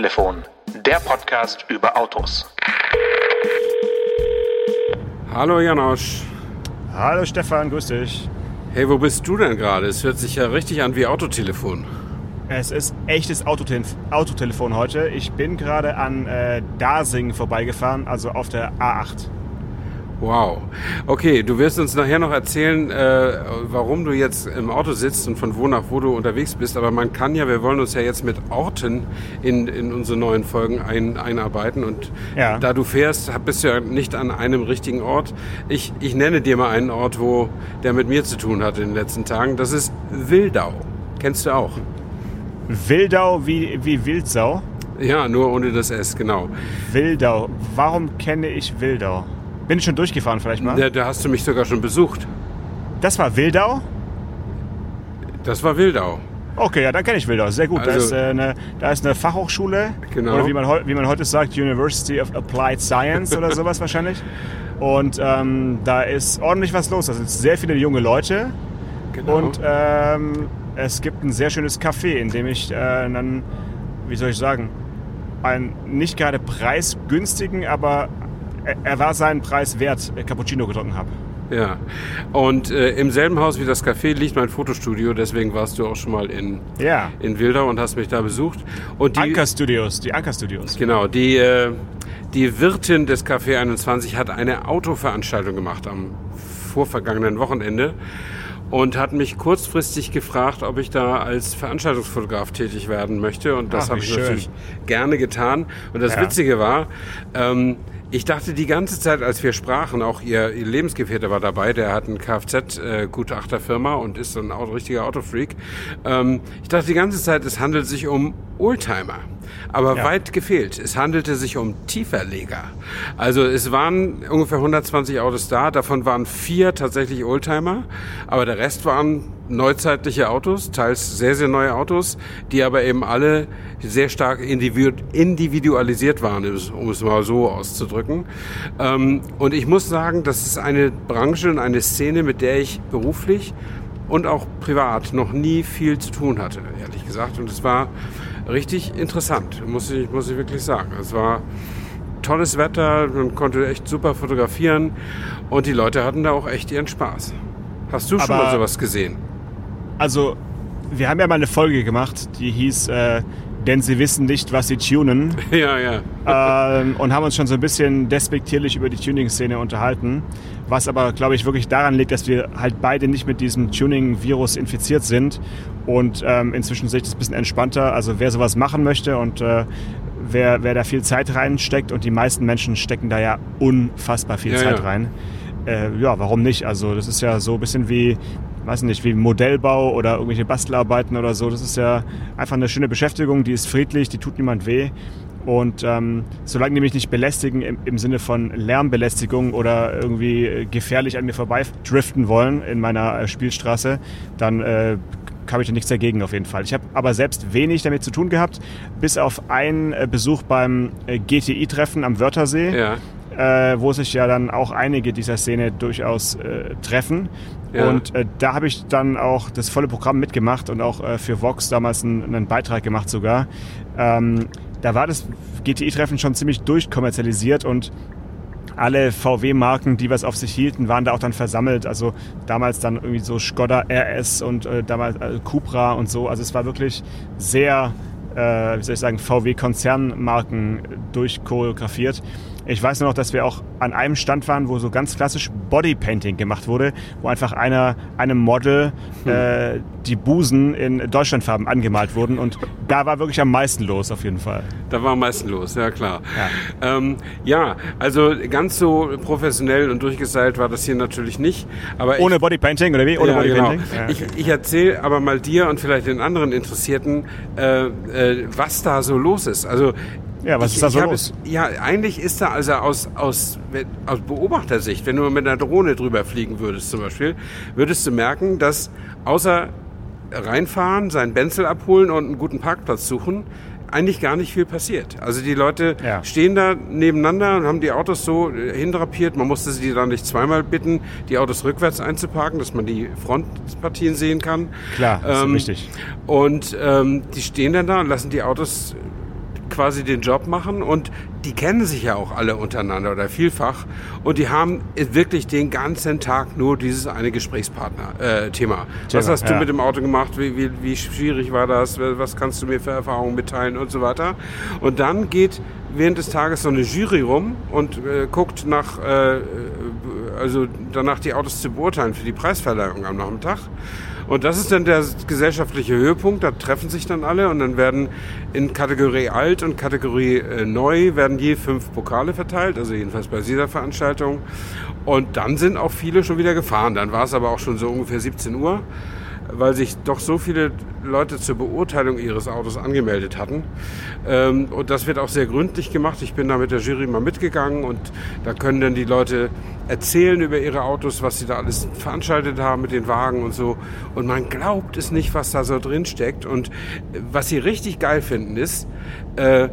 Autotelefon, der Podcast über Autos. Hallo Janosch. Hallo Stefan, grüß dich. Hey, wo bist du denn gerade? Es hört sich ja richtig an wie Autotelefon. Es ist echtes Autote Autotelefon heute. Ich bin gerade an äh, Dasing vorbeigefahren, also auf der A8. Wow. Okay, du wirst uns nachher noch erzählen, äh, warum du jetzt im Auto sitzt und von wo nach wo du unterwegs bist. Aber man kann ja, wir wollen uns ja jetzt mit Orten in, in unsere neuen Folgen ein, einarbeiten. Und ja. da du fährst, bist du ja nicht an einem richtigen Ort. Ich, ich nenne dir mal einen Ort, wo der mit mir zu tun hat in den letzten Tagen. Das ist Wildau. Kennst du auch? Wildau wie, wie Wildsau? Ja, nur ohne das S, genau. Wildau. Warum kenne ich Wildau? Bin ich schon durchgefahren vielleicht mal? Da, da hast du mich sogar schon besucht. Das war Wildau? Das war Wildau. Okay, ja, dann kenne ich Wildau. Sehr gut. Also, da, ist, äh, eine, da ist eine Fachhochschule. Genau. Oder wie man, wie man heute sagt, University of Applied Science oder sowas wahrscheinlich. Und ähm, da ist ordentlich was los. Da sind sehr viele junge Leute. Genau. Und ähm, es gibt ein sehr schönes Café, in dem ich äh, dann, wie soll ich sagen, einen nicht gerade preisgünstigen, aber er war seinen Preis wert, äh, Cappuccino getrunken habe. Ja, und äh, im selben Haus wie das Café liegt mein Fotostudio, deswegen warst du auch schon mal in, ja. in Wildau und hast mich da besucht. Und die, Anker Studios, die Anker Studios. Genau, die, äh, die Wirtin des Café 21 hat eine Autoveranstaltung gemacht am vorvergangenen Wochenende und hat mich kurzfristig gefragt, ob ich da als Veranstaltungsfotograf tätig werden möchte. Und das habe ich schön. natürlich gerne getan. Und das ja. Witzige war, ähm, ich dachte die ganze Zeit, als wir sprachen, auch ihr, ihr Lebensgefährte war dabei, der hat eine Kfz-Gutachterfirma und ist ein richtiger Autofreak. Ähm, ich dachte die ganze Zeit, es handelt sich um Oldtimer. Aber ja. weit gefehlt. Es handelte sich um Tieferleger. Also es waren ungefähr 120 Autos da, davon waren vier tatsächlich Oldtimer, aber der Rest waren neuzeitliche Autos, teils sehr, sehr neue Autos, die aber eben alle sehr stark individualisiert waren, um es mal so auszudrücken. Ähm, und ich muss sagen, das ist eine Branche und eine Szene, mit der ich beruflich und auch privat noch nie viel zu tun hatte, ehrlich gesagt. Und es war richtig interessant, muss ich, muss ich wirklich sagen. Es war tolles Wetter, man konnte echt super fotografieren und die Leute hatten da auch echt ihren Spaß. Hast du schon Aber, mal sowas gesehen? Also, wir haben ja mal eine Folge gemacht, die hieß äh, denn sie wissen nicht, was sie tunen. Ja, ja. Ähm, und haben uns schon so ein bisschen despektierlich über die Tuning-Szene unterhalten. Was aber, glaube ich, wirklich daran liegt, dass wir halt beide nicht mit diesem Tuning-Virus infiziert sind. Und ähm, inzwischen sehe ich das ein bisschen entspannter. Also wer sowas machen möchte und äh, wer, wer da viel Zeit reinsteckt und die meisten Menschen stecken da ja unfassbar viel ja, Zeit ja. rein. Äh, ja, warum nicht? Also das ist ja so ein bisschen wie weiß nicht, wie Modellbau oder irgendwelche Bastelarbeiten oder so. Das ist ja einfach eine schöne Beschäftigung, die ist friedlich, die tut niemand weh. Und ähm, solange die mich nicht belästigen im, im Sinne von Lärmbelästigung oder irgendwie gefährlich an mir vorbei driften wollen in meiner äh, Spielstraße, dann äh, habe ich da nichts dagegen auf jeden Fall. Ich habe aber selbst wenig damit zu tun gehabt, bis auf einen äh, Besuch beim äh, GTI-Treffen am Wörthersee. Ja. Äh, wo sich ja dann auch einige dieser Szene durchaus äh, treffen. Ja. Und äh, da habe ich dann auch das volle Programm mitgemacht und auch äh, für Vox damals einen, einen Beitrag gemacht sogar. Ähm, da war das GTI-Treffen schon ziemlich durchkommerzialisiert und alle VW-Marken, die was auf sich hielten, waren da auch dann versammelt. Also damals dann irgendwie so Skoda RS und äh, damals äh, Cupra und so. Also es war wirklich sehr, äh, wie soll ich sagen, VW-Konzernmarken durchchoreografiert. Ich weiß nur noch, dass wir auch an einem Stand waren, wo so ganz klassisch Bodypainting gemacht wurde, wo einfach einer, einem Model hm. äh, die Busen in Deutschlandfarben angemalt wurden. Und da war wirklich am meisten los, auf jeden Fall. Da war am meisten los, ja klar. Ja, ähm, ja also ganz so professionell und durchgestylt war das hier natürlich nicht. Aber Ohne ich, Bodypainting oder wie? Ohne ja, Bodypainting? Genau. Ja, okay. Ich, ich erzähle aber mal dir und vielleicht den anderen Interessierten, äh, äh, was da so los ist. Also ja, was ich, ist da so los? Es, ja, eigentlich ist da also aus, aus, aus Beobachtersicht, wenn du mit einer Drohne drüber fliegen würdest zum Beispiel, würdest du merken, dass außer reinfahren, seinen Benzel abholen und einen guten Parkplatz suchen, eigentlich gar nicht viel passiert. Also die Leute ja. stehen da nebeneinander und haben die Autos so hindrapiert. Man musste sie dann nicht zweimal bitten, die Autos rückwärts einzuparken, dass man die Frontpartien sehen kann. Klar, das ähm, ist wichtig. Und ähm, die stehen dann da und lassen die Autos quasi den Job machen und die kennen sich ja auch alle untereinander oder vielfach und die haben wirklich den ganzen Tag nur dieses eine Gesprächspartner-Thema. Äh, Was hast du mit dem Auto gemacht? Wie, wie, wie schwierig war das? Was kannst du mir für Erfahrungen mitteilen und so weiter? Und dann geht während des Tages so eine Jury rum und äh, guckt nach, äh, also danach die Autos zu beurteilen für die Preisverleihung am Nachmittag. Und das ist dann der gesellschaftliche Höhepunkt. Da treffen sich dann alle und dann werden in Kategorie Alt und Kategorie äh, Neu werden je fünf Pokale verteilt, also jedenfalls bei dieser Veranstaltung. Und dann sind auch viele schon wieder gefahren. Dann war es aber auch schon so ungefähr 17 Uhr weil sich doch so viele Leute zur Beurteilung ihres Autos angemeldet hatten. Ähm, und das wird auch sehr gründlich gemacht. Ich bin da mit der Jury mal mitgegangen und da können dann die Leute erzählen über ihre Autos, was sie da alles veranstaltet haben mit den Wagen und so. Und man glaubt es nicht, was da so drin steckt. Und was sie richtig geil finden ist, äh,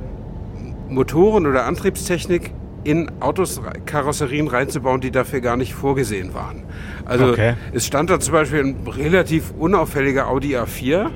Motoren oder Antriebstechnik in Autos, Karosserien reinzubauen, die dafür gar nicht vorgesehen waren. Also okay. es stand da zum Beispiel ein relativ unauffälliger Audi A4.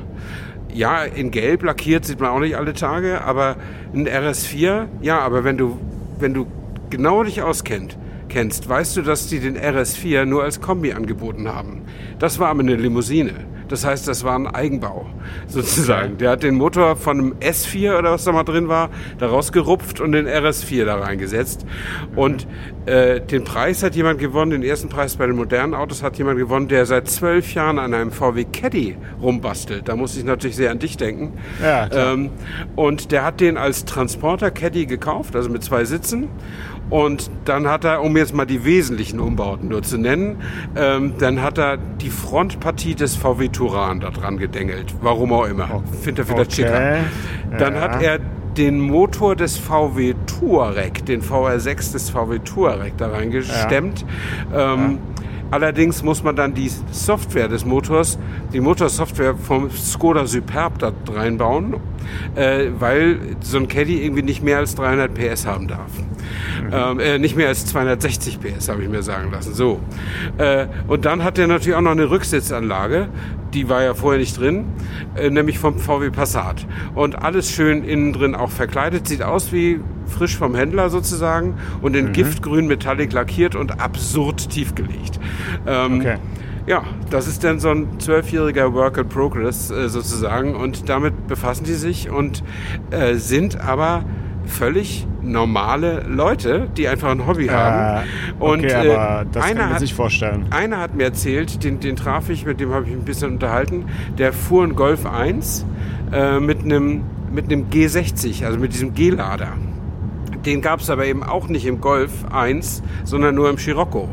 Ja, in Gelb lackiert sieht man auch nicht alle Tage, aber ein RS4, ja, aber wenn du, wenn du genau dich auskennt, kennst, weißt du, dass die den RS4 nur als Kombi angeboten haben. Das war aber eine Limousine. Das heißt, das war ein Eigenbau sozusagen. Der hat den Motor von einem S4 oder was da mal drin war, da rausgerupft und den RS4 da reingesetzt. Und äh, den Preis hat jemand gewonnen, den ersten Preis bei den modernen Autos hat jemand gewonnen, der seit zwölf Jahren an einem VW Caddy rumbastelt. Da muss ich natürlich sehr an dich denken. Ja, klar. Ähm, und der hat den als Transporter Caddy gekauft, also mit zwei Sitzen. Und dann hat er, um jetzt mal die wesentlichen Umbauten nur zu nennen, ähm, dann hat er die Frontpartie des VW Turan da dran gedengelt. Warum auch immer. Findet er vielleicht okay. schicker. Dann ja. hat er den Motor des VW Touareg, den VR6 des VW Touareg da reingestemmt. Ja. Ähm, ja. Allerdings muss man dann die Software des Motors, die Motorsoftware vom Skoda Superb da reinbauen, äh, weil so ein Caddy irgendwie nicht mehr als 300 PS haben darf. Mhm. Ähm, äh, nicht mehr als 260 PS, habe ich mir sagen lassen. So. Äh, und dann hat er natürlich auch noch eine Rücksitzanlage, die war ja vorher nicht drin, äh, nämlich vom VW Passat. Und alles schön innen drin auch verkleidet, sieht aus wie frisch vom Händler sozusagen und in mhm. Giftgrün Metallic lackiert und absurd tiefgelegt. Ähm, okay. Ja, das ist dann so ein zwölfjähriger Work in Progress äh, sozusagen und damit befassen die sich und äh, sind aber völlig normale Leute, die einfach ein Hobby äh, haben. Und okay, aber das einer kann man sich vorstellen. Einer hat mir erzählt, den, den traf ich, mit dem habe ich ein bisschen unterhalten, der fuhr einen Golf 1 äh, mit einem mit einem G60, also mit diesem G-Lader. Den gab es aber eben auch nicht im Golf 1, sondern nur im Scirocco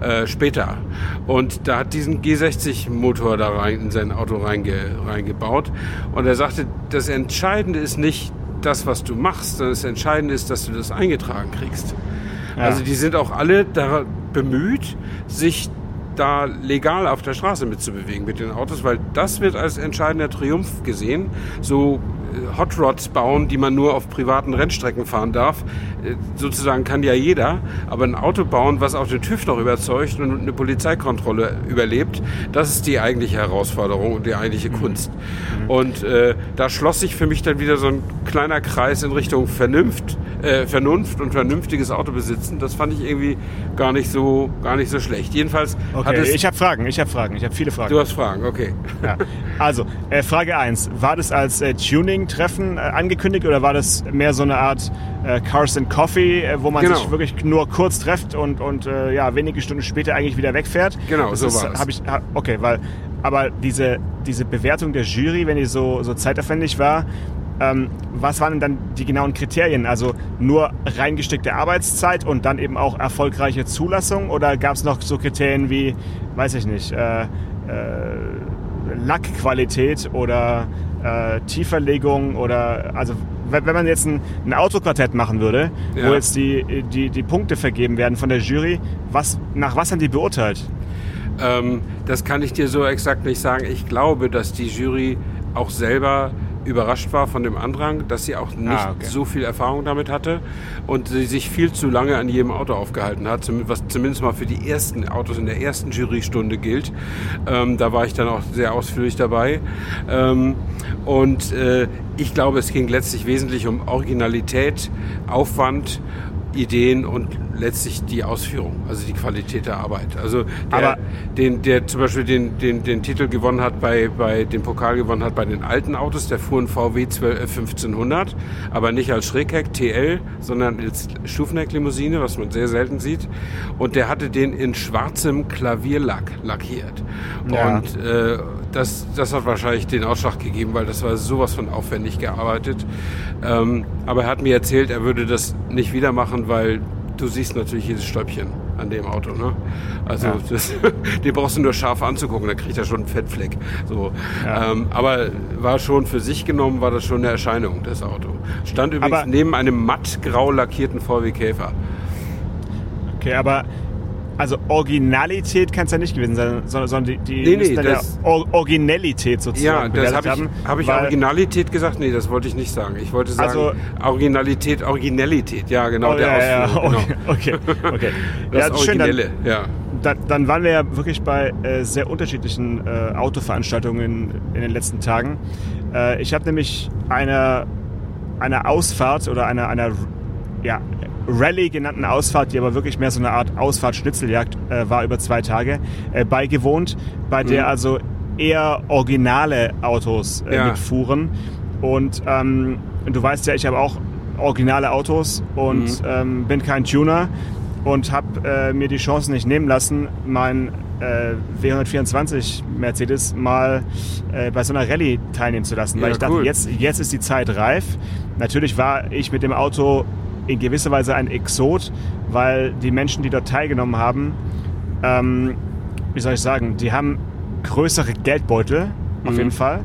äh, später. Und da hat diesen G60-Motor da rein in sein Auto reinge, reingebaut. Und er sagte, das Entscheidende ist nicht das, was du machst, sondern das Entscheidende ist, dass du das eingetragen kriegst. Ja. Also die sind auch alle da bemüht, sich da legal auf der Straße mitzubewegen mit den Autos, weil das wird als entscheidender Triumph gesehen. So Hot Rods bauen, die man nur auf privaten Rennstrecken fahren darf. Äh, sozusagen kann ja jeder, aber ein Auto bauen, was auch den TÜV noch überzeugt und eine Polizeikontrolle überlebt, das ist die eigentliche Herausforderung und die eigentliche mhm. Kunst. Mhm. Und äh, da schloss sich für mich dann wieder so ein kleiner Kreis in Richtung Vernunft, äh, Vernunft und vernünftiges Auto besitzen. Das fand ich irgendwie gar nicht so, gar nicht so schlecht. Jedenfalls okay, ich habe Fragen, ich habe Fragen, ich habe viele Fragen. Du hast Fragen, okay. Ja. Also, äh, Frage 1. War das als äh, Tuning-Treffen äh, angekündigt oder war das mehr so eine Art äh, Cars and Coffee, wo man genau. sich wirklich nur kurz trefft und, und ja, wenige Stunden später eigentlich wieder wegfährt? Genau, das so war es. Ich, okay, weil, aber diese, diese Bewertung der Jury, wenn die so, so zeitaufwendig war, ähm, was waren denn dann die genauen Kriterien? Also nur reingesteckte Arbeitszeit und dann eben auch erfolgreiche Zulassung? Oder gab es noch so Kriterien wie, weiß ich nicht, äh, äh, Lackqualität oder äh, Tieferlegung oder also wenn man jetzt ein, ein Autoquartett machen würde, ja. wo jetzt die, die, die Punkte vergeben werden von der Jury, was, nach was haben die beurteilt? Ähm, das kann ich dir so exakt nicht sagen. Ich glaube, dass die Jury auch selber überrascht war von dem Andrang, dass sie auch nicht Ah, okay. so viel Erfahrung damit hatte und sie sich viel zu lange an jedem Auto aufgehalten hat, was zumindest mal für die ersten Autos in der ersten Jurystunde gilt. Ähm, da war ich dann auch sehr ausführlich dabei. Ähm, und äh, ich glaube, es ging letztlich wesentlich um Originalität, Aufwand, Ideen und letztlich die Ausführung, also die Qualität der Arbeit. Also der, Aber- den, der zum Beispiel den, den, den Titel gewonnen hat bei, bei den Pokal gewonnen hat bei den alten Autos, der fuhr ein VW 12, äh, 1500, aber nicht als Schrägheck TL, sondern als Stufenhecklimousine, was man sehr selten sieht. Und der hatte den in schwarzem Klavierlack lackiert. Ja. Und äh, das, das hat wahrscheinlich den Ausschlag gegeben, weil das war sowas von aufwendig gearbeitet. Ähm, aber er hat mir erzählt, er würde das nicht wieder machen, weil du siehst natürlich jedes Stäubchen an dem Auto. Ne? Also Ja. das, den brauchst du nur scharf anzugucken, da kriegt er schon einen Fettfleck. So. Ja. Ähm, aber war schon für sich genommen, war das schon eine Erscheinung, das Auto. Stand übrigens Aber- neben einem mattgrau lackierten VW Käfer. Okay, aber also Originalität kann es ja nicht gewesen sein, sondern, sondern die, die Nee, nee, das- ja Or Originalität Ja, sozusagen das bewertet habe ich, hab ich Originalität gesagt? Nee, das wollte ich nicht sagen. Ich wollte sagen Also- Originalität, Originellität. Ja, genau, Oh, der ja, ja, Ausflug. okay, Genau. okay, okay. Das ja, schön, dann, Originelle, ja. dann, dann waren wir ja wirklich bei äh, sehr unterschiedlichen äh, Autoveranstaltungen in, in den letzten Tagen. Äh, ich habe nämlich eine, eine Ausfahrt oder eine, eine ja, Rallye genannten Ausfahrt, die aber wirklich mehr so eine Art Ausfahrt-Schnitzeljagd äh, war über zwei Tage, äh, beigewohnt, bei der Mhm. also eher originale Autos äh, Ja. mitfuhren. Und ähm, du weißt ja, ich habe auch originale Autos und Mhm. ähm, bin kein Tuner und habe äh, mir die Chance nicht nehmen lassen, mein äh, W124 Mercedes mal äh, bei so einer Rallye teilnehmen zu lassen, weil Ja, ich dachte, cool. jetzt, jetzt ist die Zeit reif. Natürlich war ich mit dem Auto in gewisser Weise ein Exot, weil die Menschen, die dort teilgenommen haben, ähm, wie soll ich sagen, die haben größere Geldbeutel, auf Mhm. jeden Fall.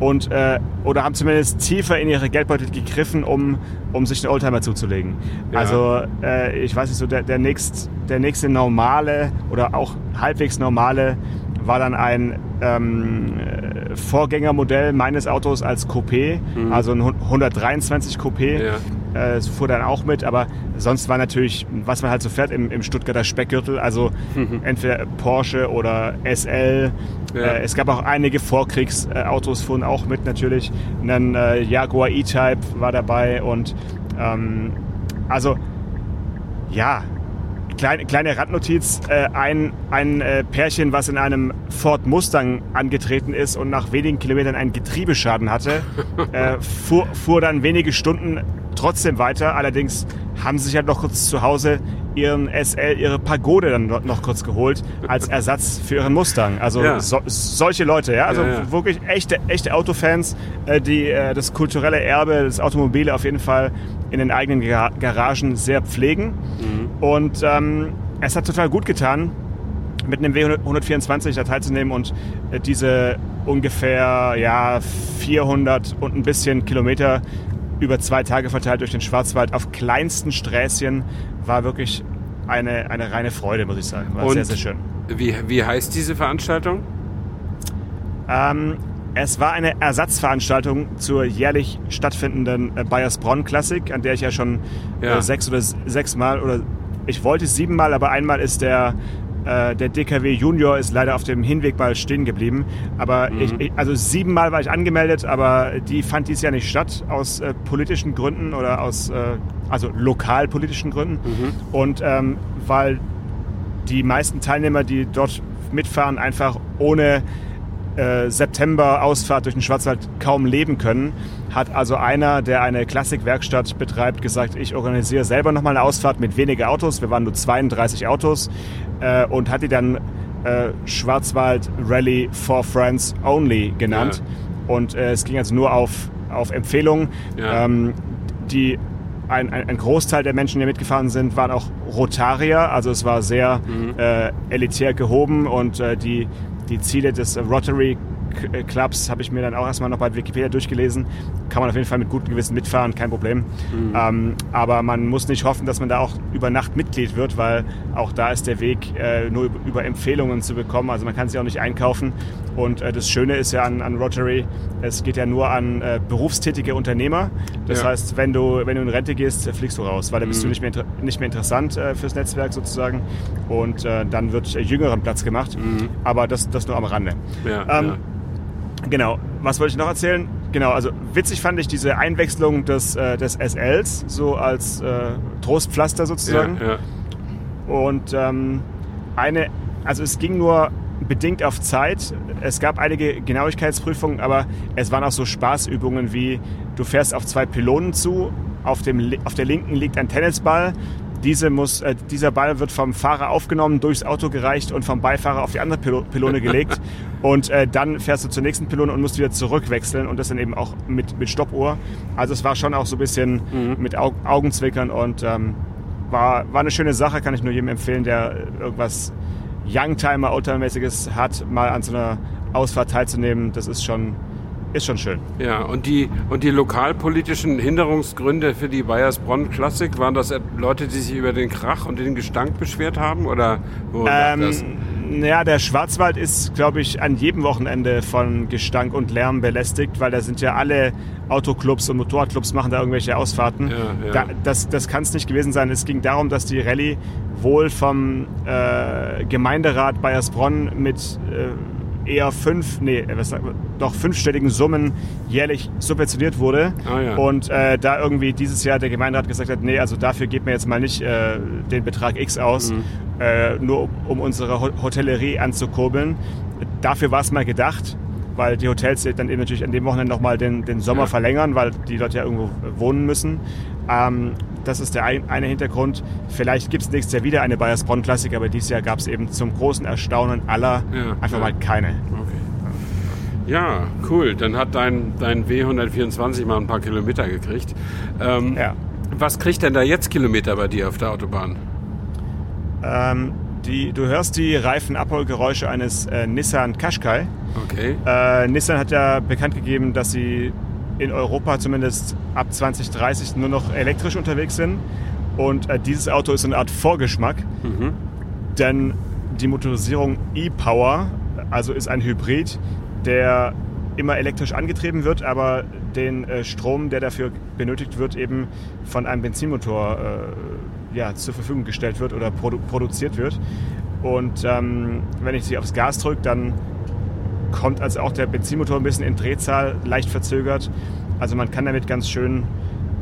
Und, äh, oder haben zumindest tiefer in ihre Geldbeutel gegriffen, um, um sich einen Oldtimer zuzulegen. Ja. Also, äh, ich weiß nicht, so der, der, nächst, der nächste normale oder auch halbwegs normale war dann ein ähm, äh, Vorgängermodell meines Autos als Coupé, also ein 123 Coupé. Ja. Äh, es fuhr dann auch mit, aber sonst war natürlich, was man halt so fährt im, im Stuttgarter Speckgürtel, also entweder Porsche oder SL. Ja. Äh, es gab auch einige Vorkriegsautos, fuhren auch mit natürlich. Und dann äh, Jaguar E-Type war dabei und ähm, also ja, Kleine, kleine Randnotiz, äh, ein, ein äh, Pärchen, was in einem Ford Mustang angetreten ist und nach wenigen Kilometern einen Getriebeschaden hatte, äh, fuhr, fuhr dann wenige Stunden trotzdem weiter. Allerdings haben sie sich halt noch kurz zu Hause ihren SL, ihre Pagode dann noch- kurz geholt als Ersatz für ihren Mustang. Also Ja. so, solche Leute, ja, also Ja, ja. wirklich echte, echte Autofans, äh, die äh, das kulturelle Erbe, das Automobile auf jeden Fall in den eigenen Gar Garagen sehr pflegen. Und ähm, es hat total gut getan, mit einem W124 da teilzunehmen und äh, diese ungefähr ja, 400 und ein bisschen Kilometer über zwei Tage verteilt durch den Schwarzwald auf kleinsten Sträßchen war wirklich eine, eine reine Freude, muss ich sagen. War Und- sehr, sehr schön. Wie, wie heißt diese Veranstaltung? Ähm, es war eine Ersatzveranstaltung zur jährlich stattfindenden äh, Bayersbronn Classic, an der ich ja schon Ja. äh, sechs oder sechs Mal oder ich wollte siebenmal, aber einmal ist der äh, der DKW Junior ist leider auf dem Hinweg mal stehen geblieben. Aber Mhm. ich, ich, also siebenmal war ich angemeldet, aber die fand dies Jahr nicht statt aus äh, politischen Gründen oder aus äh, also lokalpolitischen Gründen. Mhm. Und ähm, weil die meisten Teilnehmer, die dort mitfahren, einfach ohne äh, September-Ausfahrt durch den Schwarzwald kaum leben können, hat also einer, der eine Klassikwerkstatt betreibt, gesagt, ich organisiere selber nochmal eine Ausfahrt mit weniger Autos. Wir waren nur 32 Autos äh, und hat die dann äh, Schwarzwald Rally for Friends Only genannt. Und äh, es ging also nur auf, auf Empfehlung. Ja. Ähm, die ein, ein, ein Großteil der Menschen, die mitgefahren sind, waren auch Rotarier. Also es war sehr Mhm. äh, elitär gehoben und äh, die, die Ziele des Rotary Clubs habe ich mir dann auch erstmal noch bei Wikipedia durchgelesen. Kann man auf jeden Fall mit gutem Gewissen mitfahren, kein Problem. Mhm. Ähm, aber man muss nicht hoffen, dass man da auch über Nacht Mitglied wird, weil auch da ist der Weg äh, nur über Empfehlungen zu bekommen. Also man kann sich auch nicht einkaufen. Und äh, das Schöne ist ja an, an, Rotary, es geht ja nur an äh, berufstätige Unternehmer. Das ja. heißt, wenn du, wenn du in Rente gehst, fliegst du raus, weil dann bist mhm. du nicht mehr, nicht mehr interessant äh, fürs Netzwerk sozusagen. Und äh, dann wird äh, jüngeren Platz gemacht. Mhm. Aber das, das nur am Rande. Ja, ähm, ja. Genau. Was wollte ich noch erzählen? Genau, also witzig fand ich diese Einwechslung des, äh, des SLs, so als äh, Trostpflaster sozusagen. Ja, ja. Und ähm, eine, also es ging nur bedingt auf Zeit. Es gab einige Genauigkeitsprüfungen, aber es waren auch so Spaßübungen wie du fährst auf zwei Pylonen zu, auf, dem, auf der linken liegt ein Tennisball, diese muss, äh, dieser Ball wird vom Fahrer aufgenommen, durchs Auto gereicht und vom Beifahrer auf die andere Pylone gelegt. und äh, dann fährst du zur nächsten Pylone und musst wieder zurückwechseln und das dann eben auch mit, mit Stoppuhr. Also es war schon auch so ein bisschen mhm. mit Au Augenzwickern und ähm, war, war eine schöne Sache, kann ich nur jedem empfehlen, der irgendwas Youngtimer, Oldtimer-mäßiges hat, mal an so einer Ausfahrt teilzunehmen. Das ist schon ist schon schön. Ja, und die, und die lokalpolitischen Hinderungsgründe für die Bayersbronn Classic, waren das Leute, die sich über den Krach und den Gestank beschwert haben? Oder wo ähm, das? Ja, der Schwarzwald ist, glaube ich, an jedem Wochenende von Gestank und Lärm belästigt, weil da sind ja alle Autoclubs und Motorradclubs machen da irgendwelche Ausfahrten. Ja, ja. Da, das das kann es nicht gewesen sein. Es ging darum, dass die Rallye wohl vom äh, Gemeinderat Bayersbronn mit äh, eher fünf, nee, was sagt man, doch fünfstelligen Summen jährlich subventioniert wurde. Ah, ja. Und äh, da irgendwie dieses Jahr der Gemeinderat gesagt hat, nee, also dafür geht mir jetzt mal nicht äh, den Betrag X aus, mhm. äh, nur um unsere Hotellerie anzukurbeln. Dafür war es mal gedacht, weil die Hotels dann eben natürlich an dem Wochenende nochmal den, den Sommer ja. verlängern, weil die Leute ja irgendwo wohnen müssen. Ähm, das ist der ein, eine Hintergrund. Vielleicht gibt es nächstes Jahr wieder eine Bayers Bonn Klassik, aber dieses Jahr gab es eben zum großen Erstaunen aller ja, einfach ja. mal keine. Okay. Ja, cool. Dann hat dein, dein W124 mal ein paar Kilometer gekriegt. Ähm, ja. Was kriegt denn da jetzt Kilometer bei dir auf der Autobahn? Ähm, die, du hörst die Reifenabholgeräusche eines äh, Nissan Qashqai. Okay. Äh, Nissan hat ja bekannt gegeben, dass sie in Europa zumindest ab 2030 nur noch elektrisch unterwegs sind. Und äh, dieses Auto ist eine Art Vorgeschmack, mhm. denn die Motorisierung e-Power, also ist ein Hybrid, der immer elektrisch angetrieben wird, aber den äh, Strom, der dafür benötigt wird, eben von einem Benzinmotor äh, ja, zur Verfügung gestellt wird oder produ produziert wird. Und ähm, wenn ich sie aufs Gas drücke, dann kommt also auch der Benzinmotor ein bisschen in Drehzahl, leicht verzögert. Also man kann damit ganz schön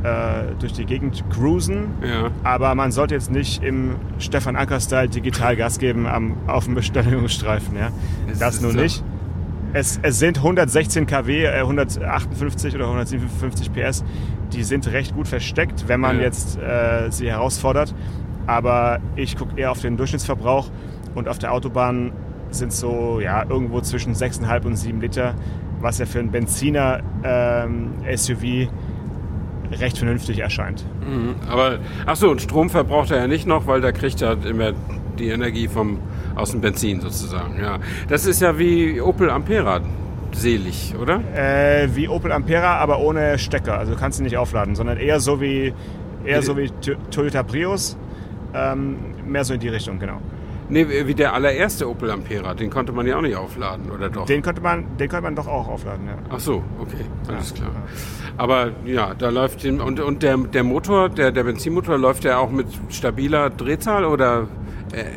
äh, durch die Gegend cruisen. Ja. Aber man sollte jetzt nicht im Stefan Anker-Style digital Gas geben am, auf dem Bestellungsstreifen. Ja? Das nur nicht. Es, es, sind 116 kW, äh, 158 oder 157 PS. Die sind recht gut versteckt, wenn man ja. jetzt äh, sie herausfordert. Aber ich gucke eher auf den Durchschnittsverbrauch und auf der Autobahn sind so ja, irgendwo zwischen 6,5 und 7 Liter, was ja für einen Benziner ähm, SUV recht vernünftig erscheint. Mhm, aber achso, und Strom verbraucht er ja nicht noch, weil da kriegt er immer die Energie vom, aus dem Benzin sozusagen. Ja. Das ist ja wie Opel Ampera selig, oder? Äh, wie Opel Ampera, aber ohne Stecker. Also du kannst ihn nicht aufladen, sondern eher so wie, eher so wie Toyota Prius. Ähm, mehr so in die Richtung, genau. Nee, wie der allererste Opel Ampera, den konnte man ja auch nicht aufladen, oder doch? Den konnte man, den konnte man doch auch aufladen, ja. Ach so, okay, alles klar. Aber ja, da läuft den, und, und der, der Motor, der, der Benzinmotor, läuft der auch mit stabiler Drehzahl oder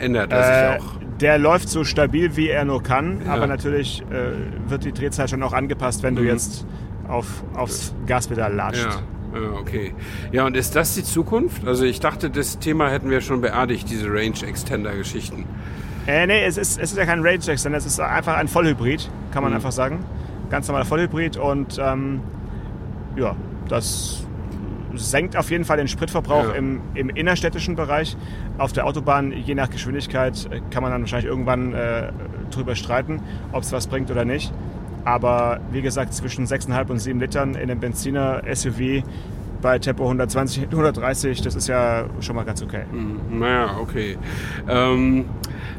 ändert er sich äh, auch? Der läuft so stabil, wie er nur kann, ja. aber natürlich äh, wird die Drehzahl schon auch angepasst, wenn mhm. du jetzt auf, aufs Gaspedal latscht. Ja, okay. Ja, und ist das die Zukunft? Also ich dachte, das Thema hätten wir schon beerdigt, diese Range Extender Geschichten. Äh, nee, es ist, es ist ja kein Range Extender, es ist einfach ein Vollhybrid, kann man mhm. einfach sagen. Ganz normaler Vollhybrid und ähm, ja, das senkt auf jeden Fall den Spritverbrauch ja. im, im, innerstädtischen Bereich. Auf der Autobahn, je nach Geschwindigkeit, äh, kann man dann wahrscheinlich irgendwann äh, drüber streiten, ob es was bringt oder nicht. Aber wie gesagt, zwischen 6,5 und 7 Litern in einem Benziner SUV bei Tempo 120, 130, das ist ja schon mal ganz okay. Hm, naja, okay. Ähm,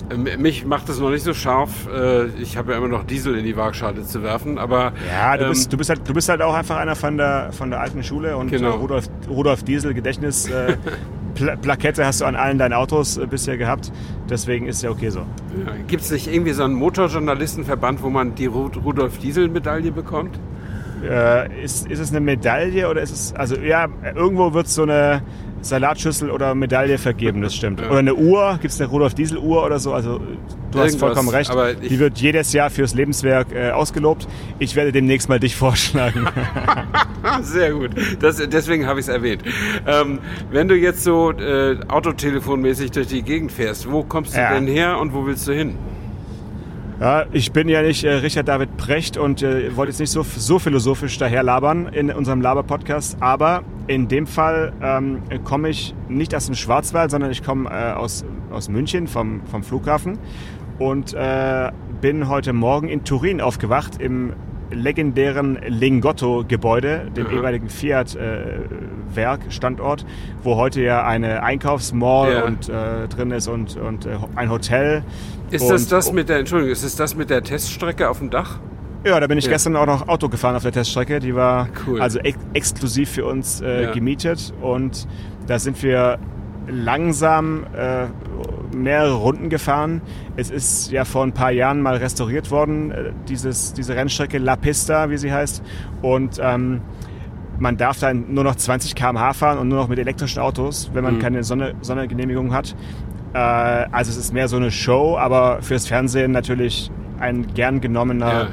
Ähm, Mich macht es noch nicht so scharf. Äh, Ich habe ja immer noch Diesel in die Waagschale zu werfen, aber Ja, du, ähm, bist, du, bist halt, du bist halt auch einfach einer von der, von der alten Schule und Genau. äh, Rudolf, Rudolf Diesel Gedächtnis äh, Pla Plakette hast du an allen deinen Autos äh, bisher gehabt. Deswegen ist ja okay so. gibt es nicht irgendwie so einen Motorjournalistenverband, wo man die Ru- Rudolf Diesel-Medaille bekommt? Äh, ist, ist es eine Medaille oder ist es, also ja, irgendwo wird so eine Salatschüssel oder Medaille vergeben, das stimmt. Ja. Oder eine Uhr, gibt es eine Rudolf Diesel Uhr oder so, also du hast Irgendwas, vollkommen recht. Die wird jedes Jahr fürs Lebenswerk äh, ausgelobt. Ich werde demnächst mal dich vorschlagen. Sehr gut. Das, deswegen habe ich es erwähnt. Ähm, wenn du jetzt so äh, autotelefonmäßig durch die Gegend fährst, wo kommst du Ja. denn her und wo willst du hin? Ja, ich bin ja nicht äh, Richard David Precht und äh, wollte jetzt nicht so, so philosophisch daherlabern in unserem Laber-Podcast, aber in dem Fall ähm, komme ich nicht aus dem Schwarzwald, sondern ich komme äh, aus, aus München vom, vom Flughafen und äh, bin heute Morgen in Turin aufgewacht im legendären Lingotto-Gebäude, dem Mhm. ehemaligen Fiat-Werk, Standort, wo heute ja eine Einkaufsmall Ja. und, äh, drin ist und, und äh, ein Hotel. Ist das Und- das mit der, Entschuldigung, ist das das mit der Teststrecke auf dem Dach? Ja, da bin ich Ja. gestern auch noch Auto gefahren auf der Teststrecke. Die war Cool. also ex exklusiv für uns äh, Ja. gemietet und da sind wir langsam äh, mehrere Runden gefahren. Es ist ja vor ein paar Jahren mal restauriert worden, äh, dieses, diese Rennstrecke La Pista, wie sie heißt. Und ähm, man darf dann nur noch 20 km/h fahren und nur noch mit elektrischen Autos, wenn man Mhm. keine Sonne Sondergenehmigung hat. Äh, also es ist mehr so eine Show, aber fürs Fernsehen natürlich ein gern genommener Ja, ja.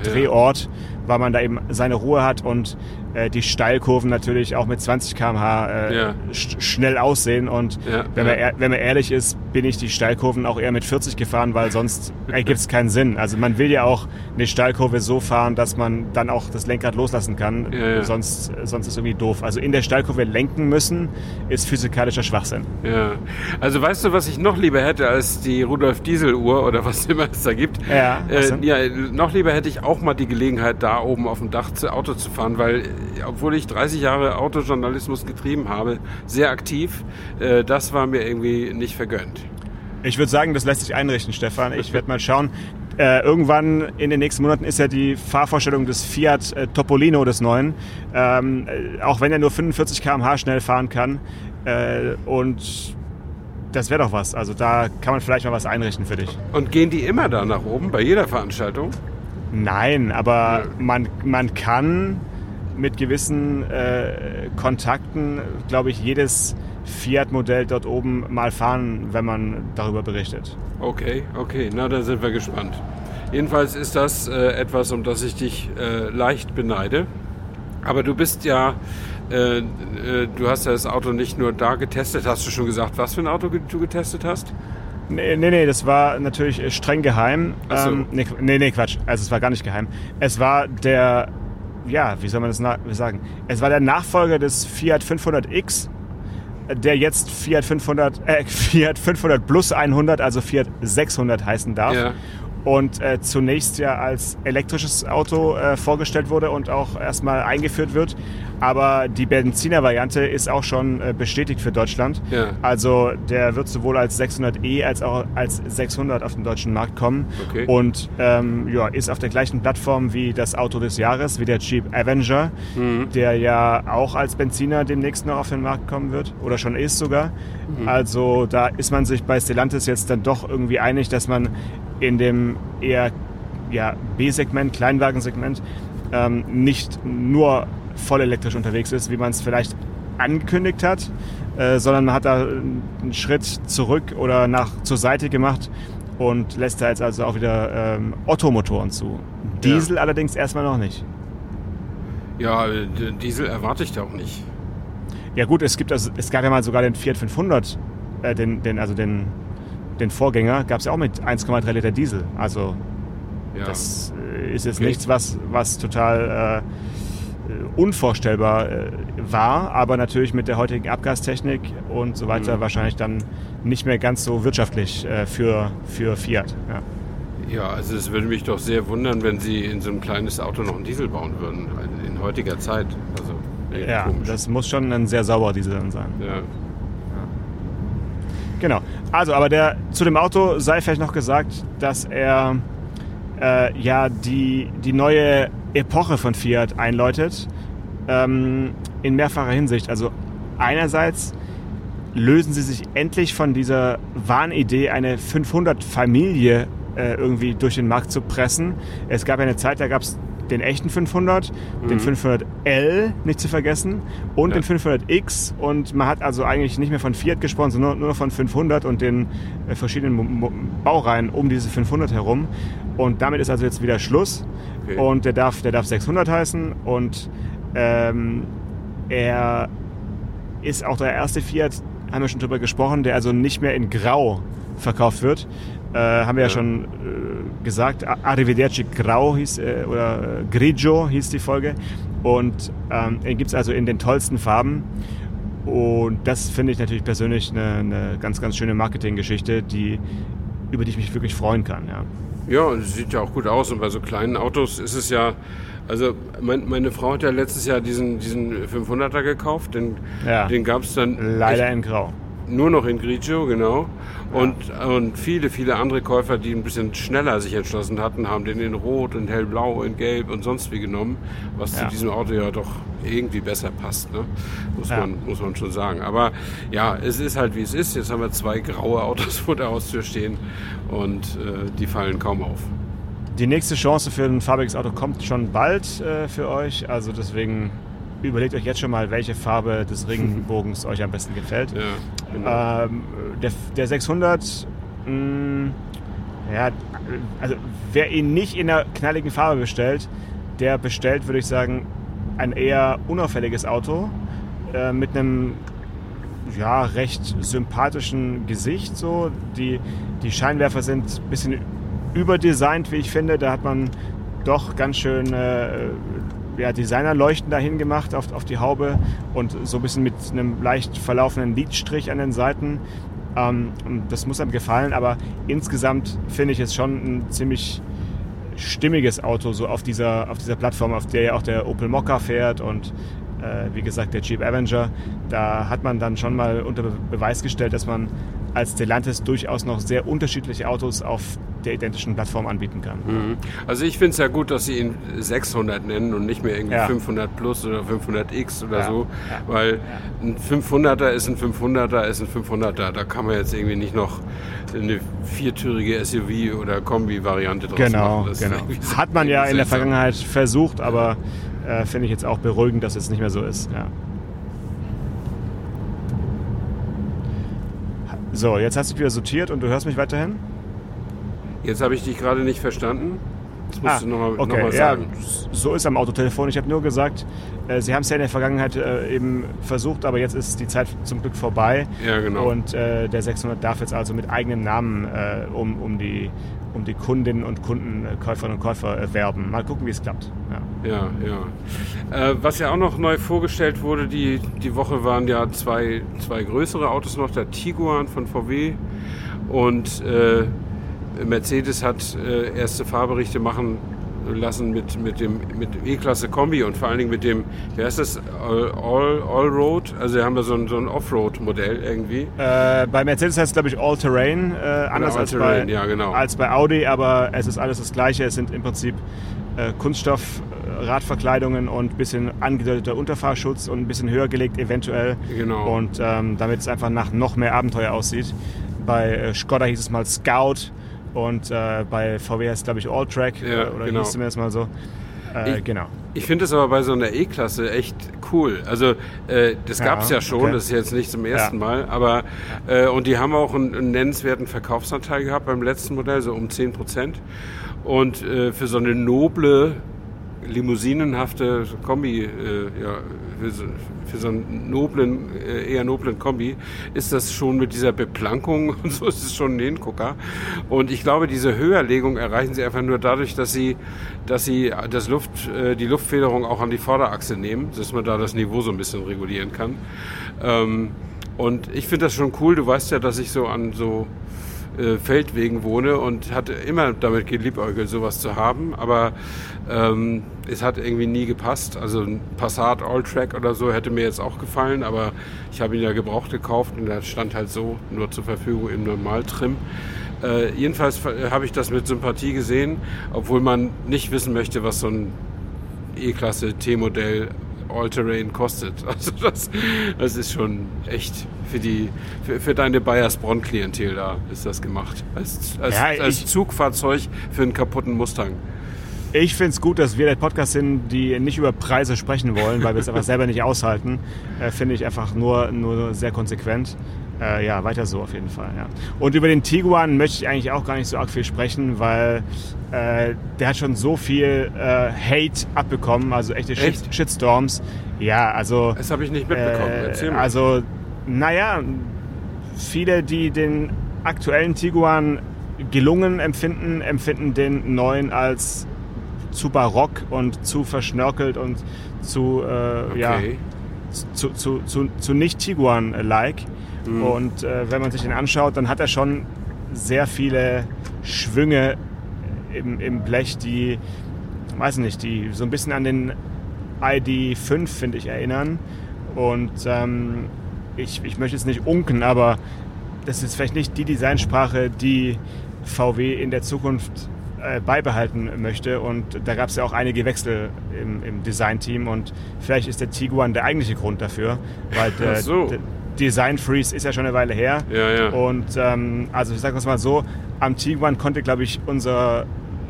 Weil man da eben seine Ruhe hat und äh, die Steilkurven natürlich auch mit 20 km/h äh, Ja. sch schnell aussehen. Und Ja, wenn, ja. Man, wenn man ehrlich ist, bin ich die Steilkurven auch eher mit 40 gefahren, weil sonst ergibt es keinen Sinn. Also man will ja auch eine Steilkurve so fahren, dass man dann auch das Lenkrad loslassen kann. Sonst, sonst ist irgendwie doof. Also in der Steilkurve lenken müssen, ist physikalischer Schwachsinn. Ja. Also weißt du, was ich noch lieber hätte als die Rudolf Diesel Uhr oder was immer es da gibt? Ja, Äh, ja, noch lieber hätte ich auch mal die Gelegenheit, da oben auf dem Dach zu Auto zu fahren, weil äh, obwohl ich 30 Jahre Autojournalismus getrieben habe, sehr aktiv, äh, das war mir irgendwie nicht vergönnt. Ich würde sagen, das lässt sich einrichten, Stefan. Ich werde mal schauen. Äh, irgendwann in den nächsten Monaten ist ja die Fahrvorstellung des Fiat äh, Topolino des neuen. Ähm, äh, auch wenn er nur 45 km/h schnell fahren kann. Äh, und das wäre doch was. Also da kann man vielleicht mal was einrichten für dich. Und gehen die immer da nach oben bei jeder Veranstaltung? Nein, aber man, man kann mit gewissen äh, Kontakten, glaube ich, jedes Fiat-Modell dort oben mal fahren, wenn man darüber berichtet. Okay, okay, na dann sind wir gespannt. Jedenfalls ist das äh, etwas, um das ich dich äh, leicht beneide. Aber du bist ja, äh, äh, du hast ja das Auto nicht nur da getestet, hast du schon gesagt, was für ein Auto du getestet hast? Nee, nee, nee, das war natürlich äh, streng geheim. Ach so. Ähm, nee, nee, nee, Quatsch. Also es war gar nicht geheim. Es war der, ja, wie soll man das sagen? Es war der Nachfolger des Fiat 500X, der jetzt Fiat 500, äh, Fiat 500 plus 100, also Fiat 600 heißen darf. Ja. Und äh, zunächst ja als elektrisches Auto äh, vorgestellt wurde und auch erstmal eingeführt wird. Aber die Benziner-Variante ist auch schon äh, bestätigt für Deutschland. Ja. Also der wird sowohl als 600e als auch als 600 auf den deutschen Markt kommen. Okay. Und ähm, ja, ist auf der gleichen Plattform wie das Auto des Jahres, wie der Jeep Avenger, Mhm. der ja auch als Benziner demnächst noch auf den Markt kommen wird oder schon ist sogar. Mhm. Also da ist man sich bei Stellantis jetzt dann doch irgendwie einig, dass man in dem eher ja, B-Segment, Kleinwagensegment, ähm, nicht nur voll elektrisch unterwegs ist, wie man es vielleicht angekündigt hat, äh, sondern man hat da einen Schritt zurück oder nach zur Seite gemacht und lässt da jetzt also auch wieder ähm, Ottomotoren zu. Diesel allerdings erstmal noch nicht. Ja, Diesel erwarte ich da auch nicht. Ja gut, es gibt also, es gab ja mal sogar den Fiat 500, äh, den, den, also den, den Vorgänger, gab es ja auch mit 1,3 Liter Diesel. Also Ja. das äh, ist jetzt Okay. nichts, was, was total äh, unvorstellbar äh, war, aber natürlich mit der heutigen Abgastechnik und so weiter Mhm. wahrscheinlich dann nicht mehr ganz so wirtschaftlich äh, für, für Fiat. Ja. ja, also es würde mich doch sehr wundern, wenn sie in so ein kleines Auto noch einen Diesel bauen würden, in heutiger Zeit. Also, nee, Ja, komisch. das muss schon ein sehr sauberer Diesel dann sein. ja. Genau. Also, aber der, zu dem Auto sei vielleicht noch gesagt, dass er äh, ja die, die neue Epoche von Fiat einläutet. Ähm, in mehrfacher Hinsicht. Also einerseits lösen sie sich endlich von dieser Wahnidee, eine 500-Familie äh, irgendwie durch den Markt zu pressen. Es gab eine Zeit, da gab es den echten 500, mhm. den 500L nicht zu vergessen und ja. den 500X und man hat also eigentlich nicht mehr von Fiat gesprochen, sondern nur, noch von 500 und den äh, verschiedenen Baureihen um diese 500 herum und damit ist also jetzt wieder Schluss okay. und der darf, der darf 600 heißen und ähm, er ist auch der erste Fiat, haben wir schon drüber gesprochen, der also nicht mehr in Grau verkauft wird. Äh, haben wir ja, ja schon äh, gesagt. Arrivederci Grau hieß, äh, oder äh, Grigio hieß die Folge. Und ähm, gibt es also in den tollsten Farben. Und das finde ich natürlich persönlich eine, eine ganz, ganz schöne Marketinggeschichte, die, über die ich mich wirklich freuen kann. Ja. Ja, und sieht ja auch gut aus. Und bei so kleinen Autos ist es ja, also mein, meine Frau hat ja letztes Jahr diesen, diesen 500er gekauft. Den, ja. den gab es dann. Leider in Grau. Nur noch in Grigio, genau. Und, ja. und viele, viele andere Käufer, die ein bisschen schneller sich entschlossen hatten, haben den in Rot, in Hellblau, in Gelb und sonst wie genommen, was ja. zu diesem Auto ja doch irgendwie besser passt, ne? muss, ja. man, muss man schon sagen. Aber ja, es ist halt wie es ist. Jetzt haben wir zwei graue Autos vor der Haustür stehen und äh, die fallen kaum auf. Die nächste Chance für ein farbiges Auto kommt schon bald äh, für euch. Also deswegen überlegt euch jetzt schon mal, welche Farbe des Regenbogens euch am besten gefällt. Ja, genau. ähm, der, der 600, mh, mm, ja, also wer ihn nicht in einer knalligen Farbe bestellt, der bestellt, würde ich sagen, ein eher unauffälliges Auto äh, mit einem ja, recht sympathischen Gesicht. So. Die, die Scheinwerfer sind ein bisschen überdesignt, wie ich finde. Da hat man doch ganz schön äh, ja, Designerleuchten dahin gemacht auf, auf die Haube und so ein bisschen mit einem leicht verlaufenden Lidstrich an den Seiten. Ähm, das muss einem gefallen, aber insgesamt finde ich es schon ein ziemlich stimmiges Auto so auf dieser, auf dieser Plattform, auf der ja auch der Opel Mokka fährt und wie gesagt der Jeep Avenger. Da hat man dann schon mal unter Beweis gestellt, dass man als Stellantis durchaus noch sehr unterschiedliche Autos auf der identischen Plattform anbieten kann. Mhm. Also ich finde es ja gut, dass sie ihn 600 nennen und nicht mehr irgendwie ja. 500 Plus oder 500X oder ja. so, ja. weil ein 500er ist ein 500er ist ein 500er. Da kann man jetzt irgendwie nicht noch eine viertürige SUV oder Kombi-Variante draus genau, machen. Genau, genau. Hat man ja in der Vergangenheit versucht, aber äh, finde ich jetzt auch beruhigend, dass es nicht mehr so ist. Ja. So, jetzt hast du dich wieder sortiert und du hörst mich weiterhin? Jetzt habe ich dich gerade nicht verstanden. Das musst ah, du nochmal okay, noch mal sagen. Ja, so ist am Autotelefon. Ich habe nur gesagt, äh, Sie haben es ja in der Vergangenheit äh, eben versucht, aber jetzt ist die Zeit zum Glück vorbei. Ja, genau. Und äh, der 600 darf jetzt also mit eigenem Namen äh, um, um, die, um die Kundinnen und Kunden, Käuferinnen und Käufer werben. Mal gucken, wie es klappt. Ja, ja. ja. was ja auch noch neu vorgestellt wurde, die, die Woche waren ja zwei, zwei größere Autos noch, der Tiguan von VW und Mercedes hat äh, erste Fahrberichte machen lassen mit, mit dem mit E-Klasse Kombi und vor allen Dingen mit dem, wie heißt das, All-Road? All, also haben wir so ein, so ein Offroad-Modell irgendwie. Äh, bei Mercedes heißt es glaube ich All-Terrain, äh, anders als, bei, ja, genau. als bei Audi, aber es ist alles das gleiche. Es sind im Prinzip äh, Kunststoff, Radverkleidungen und ein bisschen angedeuteter Unterfahrschutz und ein bisschen höher gelegt eventuell. Genau. Und ähm, damit es einfach nach noch mehr Abenteuer aussieht. Bei äh, Skoda hieß es mal Scout. Und äh, bei VW heißt es, glaube ich, Alltrack ja, oder genau. hieß zumindest mal so. Äh, ich, genau. Ich finde es aber bei so einer E-Klasse echt cool. Also äh, das gab es ja, ja, schon, okay. das ist jetzt nicht zum ersten ja. Mal, aber äh, und die haben auch einen, einen, nennenswerten Verkaufsanteil gehabt beim letzten Modell, so um 10 Prozent. Und äh, für so eine noble limousinenhafte Kombi, äh, ja, für so, für so, einen noblen, äh, eher noblen Kombi, ist das schon mit dieser Beplankung und so ist es schon ein Hingucker. Und ich glaube, diese Höherlegung erreichen sie einfach nur dadurch, dass sie, dass sie das Luft, äh, die Luftfederung auch an die Vorderachse nehmen, dass man da das Niveau so ein bisschen regulieren kann. Ähm, und ich finde das schon cool. Du weißt ja, dass ich so an so äh, Feldwegen wohne und hatte immer damit geliebäugelt, sowas zu haben. Aber ähm, es hat irgendwie nie gepasst. Also ein Passat All-Track oder so hätte mir jetzt auch gefallen, aber ich habe ihn ja gebraucht gekauft und der stand halt so nur zur Verfügung im Normaltrim. Äh, jedenfalls habe ich das mit Sympathie gesehen, obwohl man nicht wissen möchte, was so ein E-Klasse T-Modell All-Terrain kostet. Also das, das ist schon echt für die für, für deine Bayersbronn-Klientel da ist das gemacht. Als, als, Ja, als Zugfahrzeug für einen kaputten Mustang. Ich finde es gut, dass wir der Podcast sind, die nicht über Preise sprechen wollen, weil wir es einfach selber nicht aushalten. Äh, Finde ich einfach nur, nur sehr konsequent. Äh, ja, weiter so auf jeden Fall. Ja. Und über den Tiguan möchte ich eigentlich auch gar nicht so arg viel sprechen, weil äh, der hat schon so viel äh, Hate abbekommen, also echte Echt? Shitstorms. Ja, also. Das habe ich nicht mitbekommen. Äh, Erzähl mal. also, naja, viele, die den aktuellen Tiguan gelungen empfinden, empfinden den neuen als zu barock und zu verschnörkelt und zu, äh, ja, okay. zu, zu, zu, zu nicht Tiguan-like. Mhm. Und äh, wenn man sich den anschaut, dann hat er schon sehr viele Schwünge im, im Blech, die, weiß nicht, die so ein bisschen an den ID5, finde ich, erinnern. Und ähm, ich, ich möchte jetzt nicht unken, aber das ist vielleicht nicht die Designsprache, die VW in der Zukunft äh, beibehalten möchte. Und da gab es ja auch einige Wechsel im, im Designteam und vielleicht ist der Tiguan der eigentliche Grund dafür, weil der, so. der Design Freeze ist ja schon eine Weile her. Ja, ja. Und ähm, also ich sage es mal so, am Tiguan konnte, glaube ich, unser,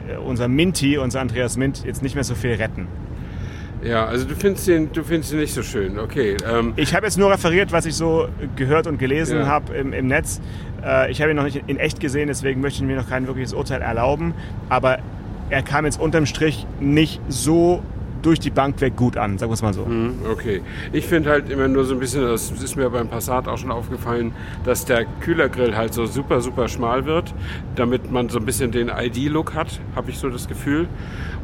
äh, unser Minty, unser Andreas Mint, jetzt nicht mehr so viel retten. Ja, also du findest den, du findest ihn nicht so schön. Okay. Ähm, Ich habe jetzt nur referiert, was ich so gehört und gelesen Ja. habe im, im Netz. Äh, ich habe ihn noch nicht in echt gesehen, deswegen möchte ich mir noch kein wirkliches Urteil erlauben. Aber er kam jetzt unterm Strich nicht so durch die Bank weg gut an, sagen wir es mal so. Hm, Okay. Ich finde halt immer nur so ein bisschen, das ist mir beim Passat auch schon aufgefallen, dass der Kühlergrill halt so super, super schmal wird, damit man so ein bisschen den ID-Look hat, habe ich so das Gefühl.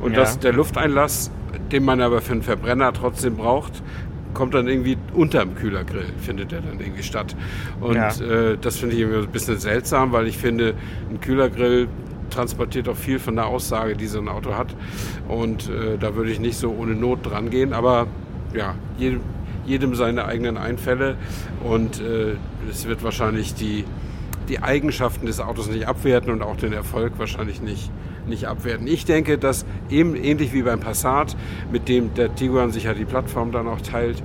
Und Ja. dass der Lufteinlass, den man aber für einen Verbrenner trotzdem braucht, kommt dann irgendwie unterm Kühlergrill, findet er dann irgendwie statt. Und Ja. äh, das finde ich irgendwie ein bisschen seltsam, weil ich finde, ein Kühlergrill transportiert auch viel von der Aussage, die so ein Auto hat. Und äh, da würde ich nicht so ohne Not dran gehen. Aber ja, jedem, jedem seine eigenen Einfälle. Und äh, es wird wahrscheinlich die, die Eigenschaften des Autos nicht abwerten und auch den Erfolg wahrscheinlich nicht, nicht abwerten. Ich denke, dass eben ähnlich wie beim Passat, mit dem der Tiguan sich ja die Plattform dann auch teilt,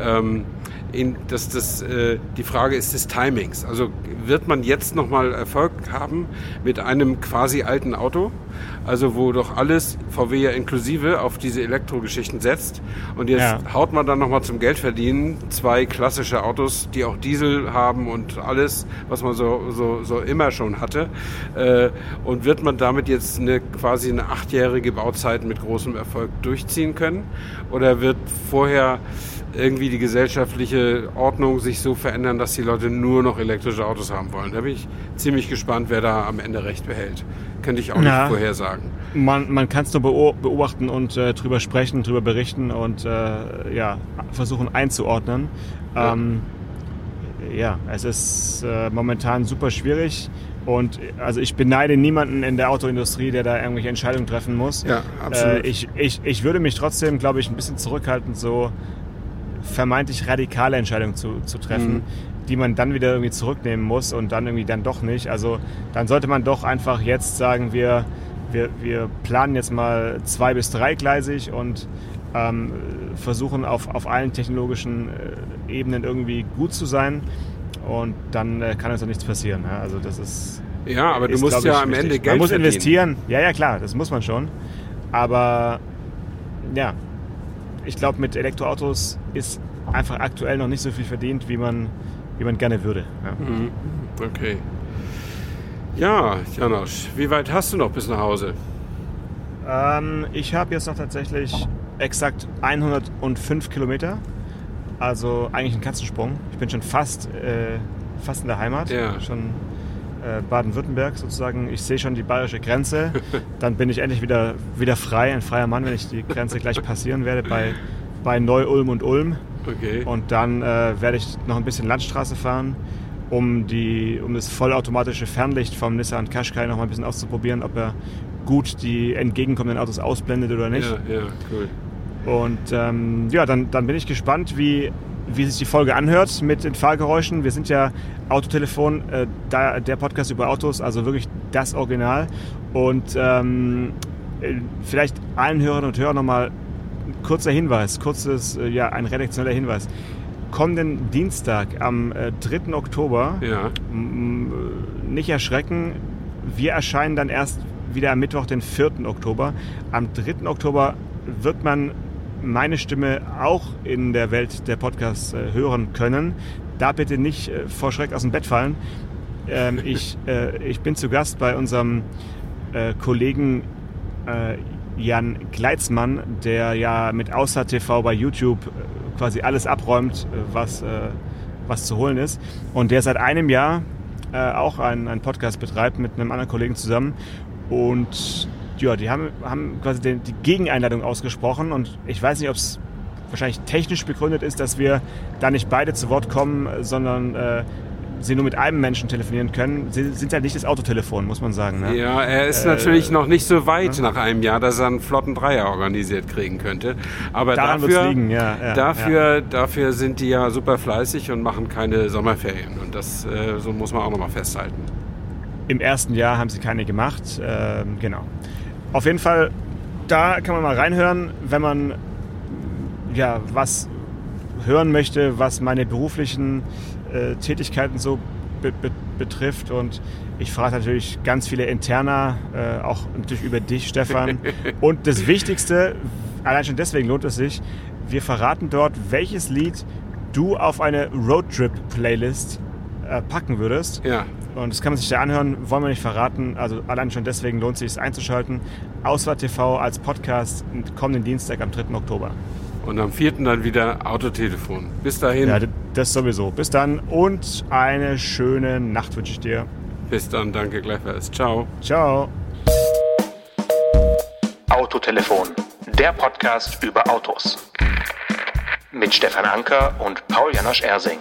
ähm, in, dass das, äh, die Frage ist des Timings. Also wird man jetzt nochmal Erfolg haben mit einem quasi alten Auto, also wo doch alles VW ja inklusive auf diese Elektrogeschichten setzt und jetzt Ja. haut man dann nochmal zum Geldverdienen zwei klassische Autos, die auch Diesel haben und alles, was man so, so, so immer schon hatte. Äh, und wird man damit jetzt eine quasi eine achtjährige Bauzeit mit großem Erfolg durchziehen können? Oder wird vorher irgendwie die gesellschaftliche Ordnung sich so verändern, dass die Leute nur noch elektrische Autos haben wollen? Da bin ich ziemlich gespannt, wer da am Ende recht behält. Könnte ich auch Ja. nicht vorhersagen. Man, man kann es nur beo- beobachten und äh, drüber sprechen, drüber berichten und äh, ja, versuchen einzuordnen. Ja. Ähm, ja, es ist äh, momentan super schwierig und äh, also ich beneide niemanden in der Autoindustrie, der da irgendwelche Entscheidungen treffen muss. Ja, absolut. Äh, ich, ich, ich würde mich trotzdem, glaube ich, ein bisschen zurückhalten, so vermeintlich radikale Entscheidungen zu, zu treffen, Mhm. die man dann wieder irgendwie zurücknehmen muss und dann irgendwie dann doch nicht. Also dann sollte man doch einfach jetzt sagen, wir, wir, wir planen jetzt mal zwei- bis dreigleisig und ähm, versuchen auf, auf allen technologischen äh, Ebenen irgendwie gut zu sein und dann äh, kann uns doch nichts passieren. Ja? Also das ist Ja, aber du ist, musst glaub ja ich, am wichtig. Ende Geld Man muss verdienen. investieren. Ja, ja, klar, das muss man schon. Aber ja, ich glaube, mit Elektroautos ist einfach aktuell noch nicht so viel verdient, wie man, wie man gerne würde. Ja. Mhm. Okay. Ja, Janosch, wie weit hast du noch bis nach Hause? Ähm, ich habe jetzt noch tatsächlich exakt 105 Kilometer. Also eigentlich ein Katzensprung. Ich bin schon fast, äh, fast in der Heimat. Ja. Schon Baden-Württemberg sozusagen. Ich sehe schon die bayerische Grenze. Dann bin ich endlich wieder, wieder frei, ein freier Mann, wenn ich die Grenze gleich passieren werde bei, bei Neu-Ulm und Ulm. Okay. Und dann äh, werde ich noch ein bisschen Landstraße fahren um, die, um das vollautomatische Fernlicht vom Nissan Qashqai noch mal ein bisschen auszuprobieren, ob er gut die entgegenkommenden Autos ausblendet oder nicht. Ja, ja, cool. Und ähm, ja, dann, dann bin ich gespannt, wie, wie sich die Folge anhört mit den Fahrgeräuschen. Wir sind ja Autotelefon, äh, da, der Podcast über Autos, also wirklich das Original. Und ähm, äh, vielleicht allen Hörerinnen und Hörern nochmal ein kurzer Hinweis, kurzes, äh, ja, ein redaktioneller Hinweis. Kommenden Dienstag am äh, 3. Oktober, Ja. m- nicht erschrecken, wir erscheinen dann erst wieder am Mittwoch, den 4. Oktober. Am 3. Oktober wird man meine Stimme auch in der Welt der Podcasts äh, hören können. Da bitte nicht äh, vor Schreck aus dem Bett fallen. Ähm, ich, äh, ich bin zu Gast bei unserem Kollegen Jan Gleitzmann, der ja mit Außer TV bei YouTube quasi alles abräumt, was, was zu holen ist. Und der seit einem Jahr auch einen, einen Podcast betreibt mit einem anderen Kollegen zusammen. Und ja, die haben, haben quasi den, die Gegeneinladung ausgesprochen. Und ich weiß nicht, ob es wahrscheinlich technisch begründet ist, dass wir da nicht beide zu Wort kommen, sondern äh, sie nur mit einem Menschen telefonieren können. Sie sind halt nicht das Autotelefon, muss man sagen. Ne? Ja, er ist Äh, natürlich noch nicht so weit nach einem Jahr, dass er einen flotten Dreier organisiert kriegen könnte. Aber Daran dafür, liegen, ja, ja, dafür, dafür sind die ja super fleißig und machen keine Sommerferien. Und das äh, so muss man auch nochmal festhalten. Im ersten Jahr haben sie keine gemacht. Ähm, genau. Auf jeden Fall, da kann man mal reinhören, wenn man ja was hören möchte, was meine beruflichen äh, Tätigkeiten so be be betrifft. Und ich frage natürlich ganz viele Interna, äh, auch natürlich über dich, Stefan. Und das Wichtigste, allein schon deswegen lohnt es sich, wir verraten dort, welches Lied du auf eine Roadtrip-Playlist äh, packen würdest. Ja, Und das kann man sich da anhören, wollen wir nicht verraten. Also allein schon deswegen lohnt es sich, es einzuschalten. Auswahl TV als Podcast kommenden Dienstag am 3. Oktober. und am vierten dann wieder Autotelefon. Bis dahin, Ja, das sowieso. Bis dann und eine schöne Nacht wünsche ich dir. bis dann, danke gleichfalls. Ciao. Ciao. Autotelefon, der Podcast über Autos. Mit Stefan Anker und Paul Janosch Ersing.